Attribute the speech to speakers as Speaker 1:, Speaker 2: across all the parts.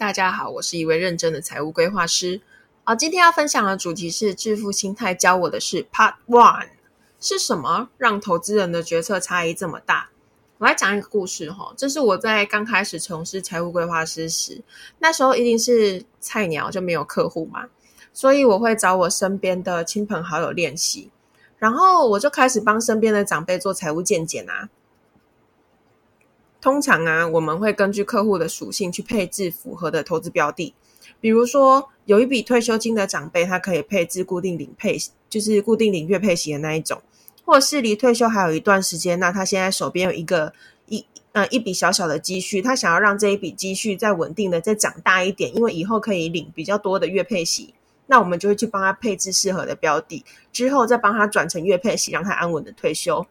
Speaker 1: 大家好，我是一位认真的财务规划师。啊，今天要分享的主题是致富心态教我的是 Part One 是什么让投资人的决策差异这么大？我来讲一个故事哈，这是我在刚开始从事财务规划师时，那时候一定是菜鸟，就没有客户嘛，所以我会找我身边的亲朋好友练习，然后我就开始帮身边的长辈做财务见解啊。通常啊，我们会根据客户的属性去配置符合的投资标的。比如说，有一笔退休金的长辈，他可以配置固定领配，就是固定领月配息的那一种；或是离退休还有一段时间，那他现在手边有一个一呃一笔小小的积蓄，他想要让这一笔积蓄再稳定的再长大一点，因为以后可以领比较多的月配息，那我们就会去帮他配置适合的标的，之后再帮他转成月配息，让他安稳的退休。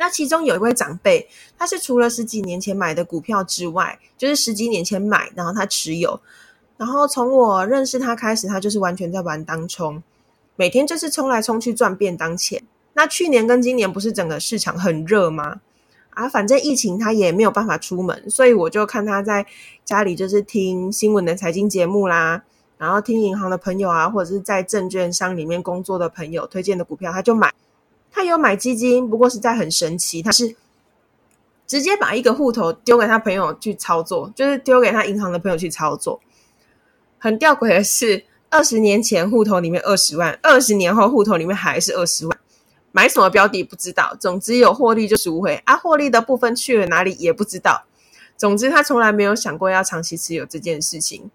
Speaker 1: 那其中有一位长辈，他是除了十几年前买的股票之外，就是十几年前买，然后他持有，然后从我认识他开始，他就是完全在玩当冲，每天就是冲来冲去赚便当钱。那去年跟今年不是整个市场很热吗？啊，反正疫情他也没有办法出门，所以我就看他在家里就是听新闻的财经节目啦，然后听银行的朋友啊，或者是在证券商里面工作的朋友推荐的股票，他就买。他有买基金，不过实在很神奇，他是直接把一个户头丢给他朋友去操作，就是丢给他银行的朋友去操作。很吊诡的是，二十年前户头里面二十万，二十年后户头里面还是二十万。买什么标的不知道，总之有获利就赎回啊，获利的部分去了哪里也不知道。总之他从来没有想过要长期持有这件事情。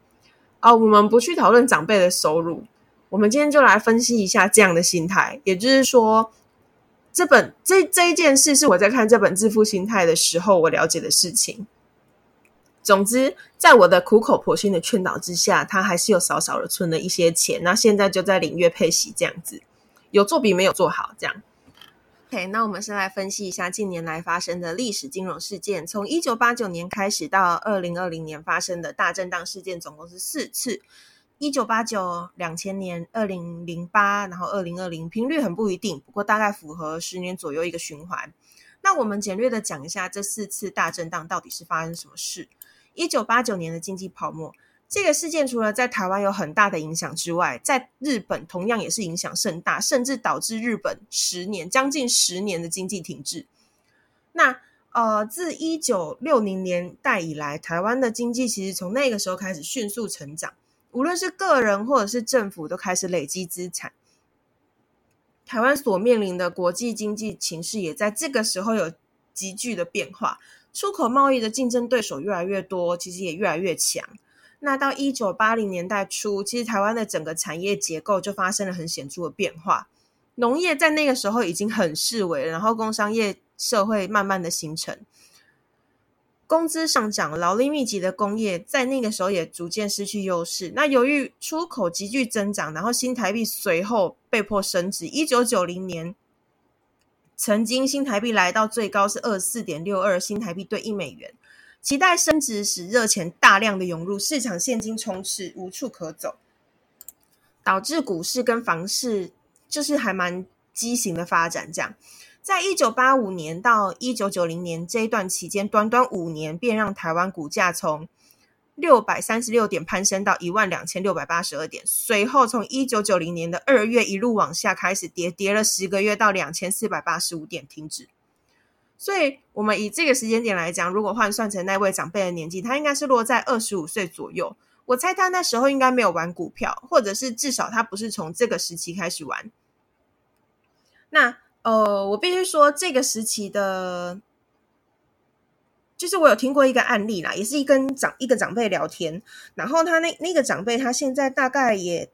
Speaker 1: 哦，我们不去讨论长辈的收入，我们今天就来分析一下这样的心态，也就是说。这本这这一件事是我在看这本《致富心态》的时候，我了解的事情。总之，在我的苦口婆心的劝导之下，他还是有少少的存了一些钱。那现在就在领月配息这样子，有做比没有做好这样。OK，那我们先来分析一下近年来发生的历史金融事件。从一九八九年开始到二零二零年发生的大震荡事件，总共是四次。一九八九、两千年、二零零八，然后二零二零，频率很不一定，不过大概符合十年左右一个循环。那我们简略的讲一下这四次大震荡到底是发生什么事。一九八九年的经济泡沫这个事件，除了在台湾有很大的影响之外，在日本同样也是影响甚大，甚至导致日本十年将近十年的经济停滞。那呃，自一九六零年代以来，台湾的经济其实从那个时候开始迅速成长。无论是个人或者是政府，都开始累积资产。台湾所面临的国际经济形势也在这个时候有急剧的变化，出口贸易的竞争对手越来越多，其实也越来越强。那到一九八零年代初，其实台湾的整个产业结构就发生了很显著的变化。农业在那个时候已经很式微，然后工商业社会慢慢的形成。工资上涨，劳力密集的工业在那个时候也逐渐失去优势。那由于出口急剧增长，然后新台币随后被迫升值。一九九零年，曾经新台币来到最高是二十四点六二新台币兑一美元，期待升值使热钱大量的涌入市场，现金充斥，无处可走，导致股市跟房市就是还蛮畸形的发展，这样。在一九八五年到一九九零年这一段期间，短短五年便让台湾股价从六百三十六点攀升到一万两千六百八十二点。随后从一九九零年的二月一路往下开始跌，跌了十个月到两千四百八十五点停止。所以，我们以这个时间点来讲，如果换算成那位长辈的年纪，他应该是落在二十五岁左右。我猜他那时候应该没有玩股票，或者是至少他不是从这个时期开始玩。那。呃，我必须说，这个时期的，就是我有听过一个案例啦，也是一跟长一个长辈聊天，然后他那那个长辈他现在大概也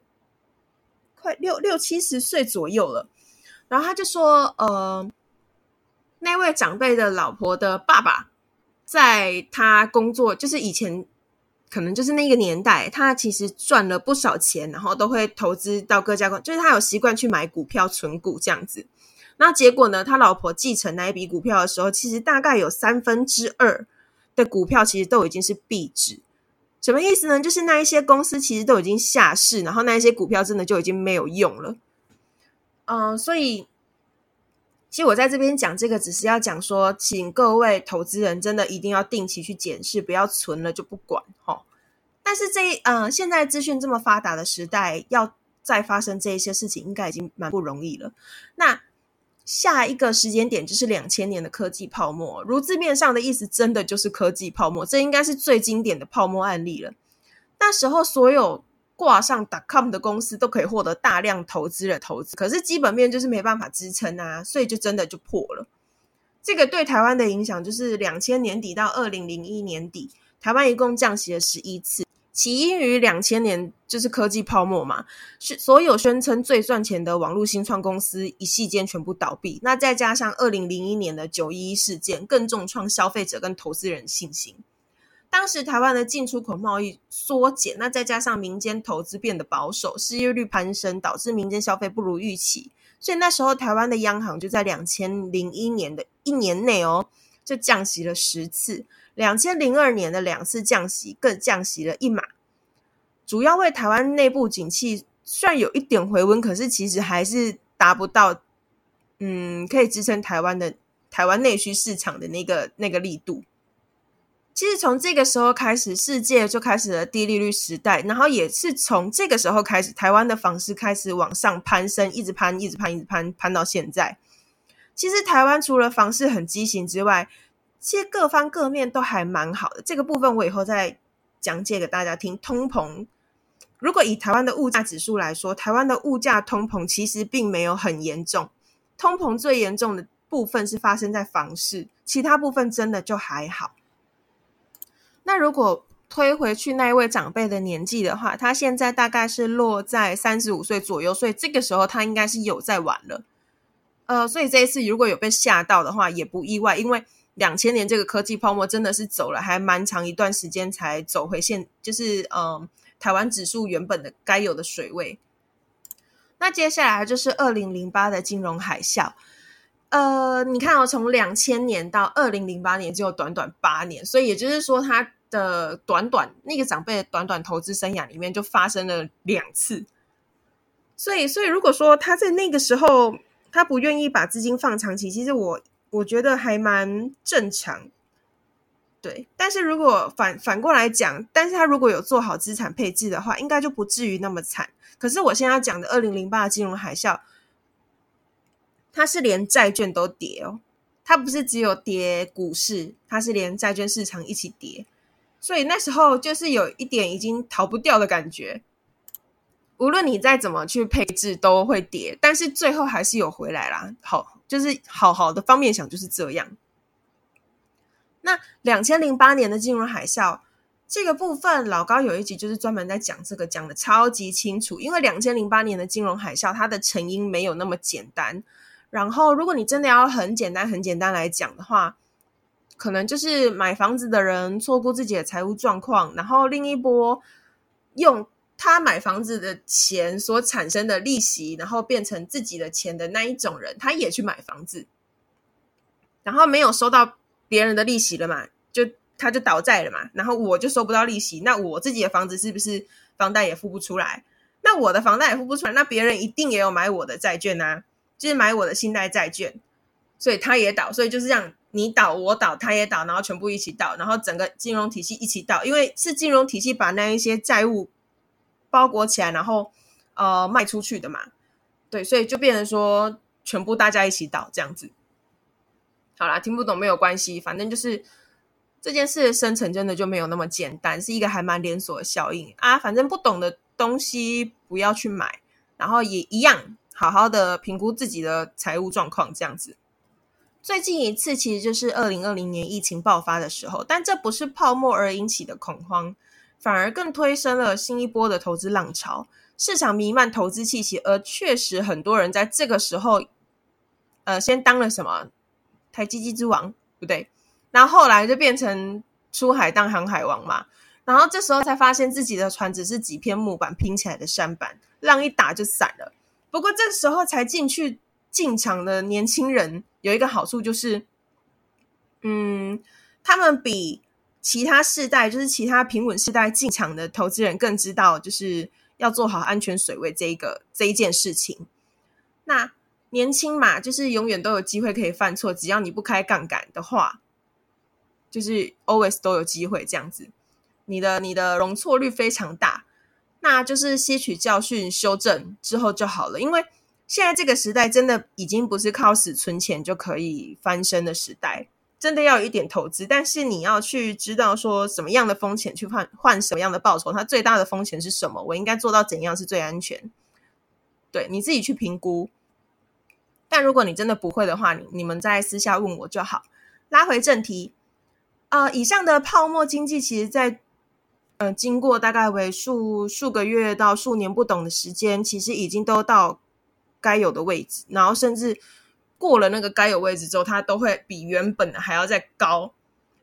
Speaker 1: 快六六七十岁左右了，然后他就说，呃，那位长辈的老婆的爸爸，在他工作，就是以前可能就是那个年代，他其实赚了不少钱，然后都会投资到各家公，就是他有习惯去买股票存股这样子。那结果呢？他老婆继承那一笔股票的时候，其实大概有三分之二的股票其实都已经是壁纸。什么意思呢？就是那一些公司其实都已经下市，然后那一些股票真的就已经没有用了。嗯，所以其实我在这边讲这个，只是要讲说，请各位投资人真的一定要定期去检视，不要存了就不管哈。但是这呃，现在资讯这么发达的时代，要再发生这一些事情，应该已经蛮不容易了。那下一个时间点就是两千年的科技泡沫，如字面上的意思，真的就是科技泡沫。这应该是最经典的泡沫案例了。那时候所有挂上 .com 的公司都可以获得大量投资的投资，可是基本面就是没办法支撑啊，所以就真的就破了。这个对台湾的影响就是两千年底到二零零一年底，台湾一共降息了十一次。起因于两千年就是科技泡沫嘛，是所有宣称最赚钱的网络新创公司一夕间全部倒闭。那再加上二零零一年的九一一事件，更重创消费者跟投资人信心。当时台湾的进出口贸易缩减，那再加上民间投资变得保守，失业率攀升，导致民间消费不如预期。所以那时候台湾的央行就在两千零一年的一年内哦，就降息了十次。两千零二年的两次降息更降息了一码，主要为台湾内部景气虽然有一点回温，可是其实还是达不到，嗯，可以支撑台湾的台湾内需市场的那个那个力度。其实从这个时候开始，世界就开始了低利率时代，然后也是从这个时候开始，台湾的房市开始往上攀升，一直攀，一直攀，一直攀，攀到现在。其实台湾除了房市很畸形之外，其实各方各面都还蛮好的，这个部分我以后再讲解给大家听。通膨，如果以台湾的物价指数来说，台湾的物价通膨其实并没有很严重。通膨最严重的部分是发生在房市，其他部分真的就还好。那如果推回去那一位长辈的年纪的话，他现在大概是落在三十五岁左右，所以这个时候他应该是有在玩了。呃，所以这一次如果有被吓到的话，也不意外，因为。两千年这个科技泡沫真的是走了还蛮长一段时间才走回现，就是嗯，台湾指数原本的该有的水位。那接下来就是二零零八的金融海啸，呃，你看哦，从两千年到二零零八年只有短短八年，所以也就是说，他的短短那个长辈的短短投资生涯里面就发生了两次。所以，所以如果说他在那个时候他不愿意把资金放长期，其实我。我觉得还蛮正常，对。但是如果反反过来讲，但是他如果有做好资产配置的话，应该就不至于那么惨。可是我现在要讲的二零零八金融海啸，它是连债券都跌哦，它不是只有跌股市，它是连债券市场一起跌。所以那时候就是有一点已经逃不掉的感觉，无论你再怎么去配置都会跌，但是最后还是有回来啦。好。就是好好的方面想就是这样。那两千零八年的金融海啸这个部分，老高有一集就是专门在讲这个，讲的超级清楚。因为两千零八年的金融海啸，它的成因没有那么简单。然后，如果你真的要很简单、很简单来讲的话，可能就是买房子的人错估自己的财务状况，然后另一波用。他买房子的钱所产生的利息，然后变成自己的钱的那一种人，他也去买房子，然后没有收到别人的利息了嘛，就他就倒债了嘛，然后我就收不到利息，那我自己的房子是不是房贷也付不出来？那我的房贷也付不出来，那别人一定也有买我的债券啊，就是买我的信贷债券，所以他也倒，所以就是这样，你倒我倒他也倒，然后全部一起倒，然后整个金融体系一起倒，因为是金融体系把那一些债务。包裹起来，然后呃卖出去的嘛，对，所以就变成说全部大家一起倒这样子。好啦，听不懂没有关系，反正就是这件事的生成真的就没有那么简单，是一个还蛮连锁的效应啊。反正不懂的东西不要去买，然后也一样好好的评估自己的财务状况这样子。最近一次其实就是二零二零年疫情爆发的时候，但这不是泡沫而引起的恐慌。反而更推升了新一波的投资浪潮，市场弥漫投资气息，而确实很多人在这个时候，呃，先当了什么台积机之王，不对，然后后来就变成出海当航海王嘛，然后这时候才发现自己的船只是几片木板拼起来的山板，浪一打就散了。不过这时候才进去进场的年轻人有一个好处就是，嗯，他们比。其他世代就是其他平稳世代进场的投资人更知道，就是要做好安全水位这一个这一件事情。那年轻嘛，就是永远都有机会可以犯错，只要你不开杠杆的话，就是 always 都有机会这样子。你的你的容错率非常大，那就是吸取教训、修正之后就好了。因为现在这个时代真的已经不是靠死存钱就可以翻身的时代，真的要有一点投资。但是你要去知道说什么样的风险去换换什么样的报酬，它最大的风险是什么？我应该做到怎样是最安全？对你自己去评估。但如果你真的不会的话，你你们在私下问我就好。拉回正题，呃，以上的泡沫经济，其实在呃经过大概为数数个月到数年不等的时间，其实已经都到该有的位置，然后甚至过了那个该有位置之后，它都会比原本的还要再高。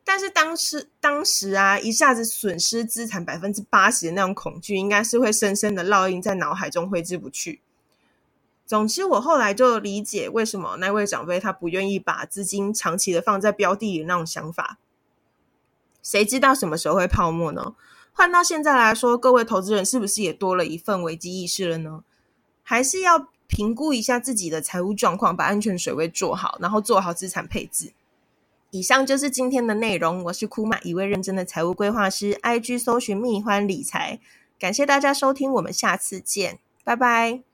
Speaker 1: 但是当时当时啊，一下子损失资产百分之八十的那种恐惧，应该是会深深的烙印在脑海中，挥之不去。总之，我后来就理解为什么那位长辈他不愿意把资金长期的放在标的里那种想法。谁知道什么时候会泡沫呢？换到现在来说，各位投资人是不是也多了一份危机意识了呢？还是要评估一下自己的财务状况，把安全水位做好，然后做好资产配置。以上就是今天的内容。我是库玛，一位认真的财务规划师。IG 搜寻蜜欢理财，感谢大家收听，我们下次见，拜拜。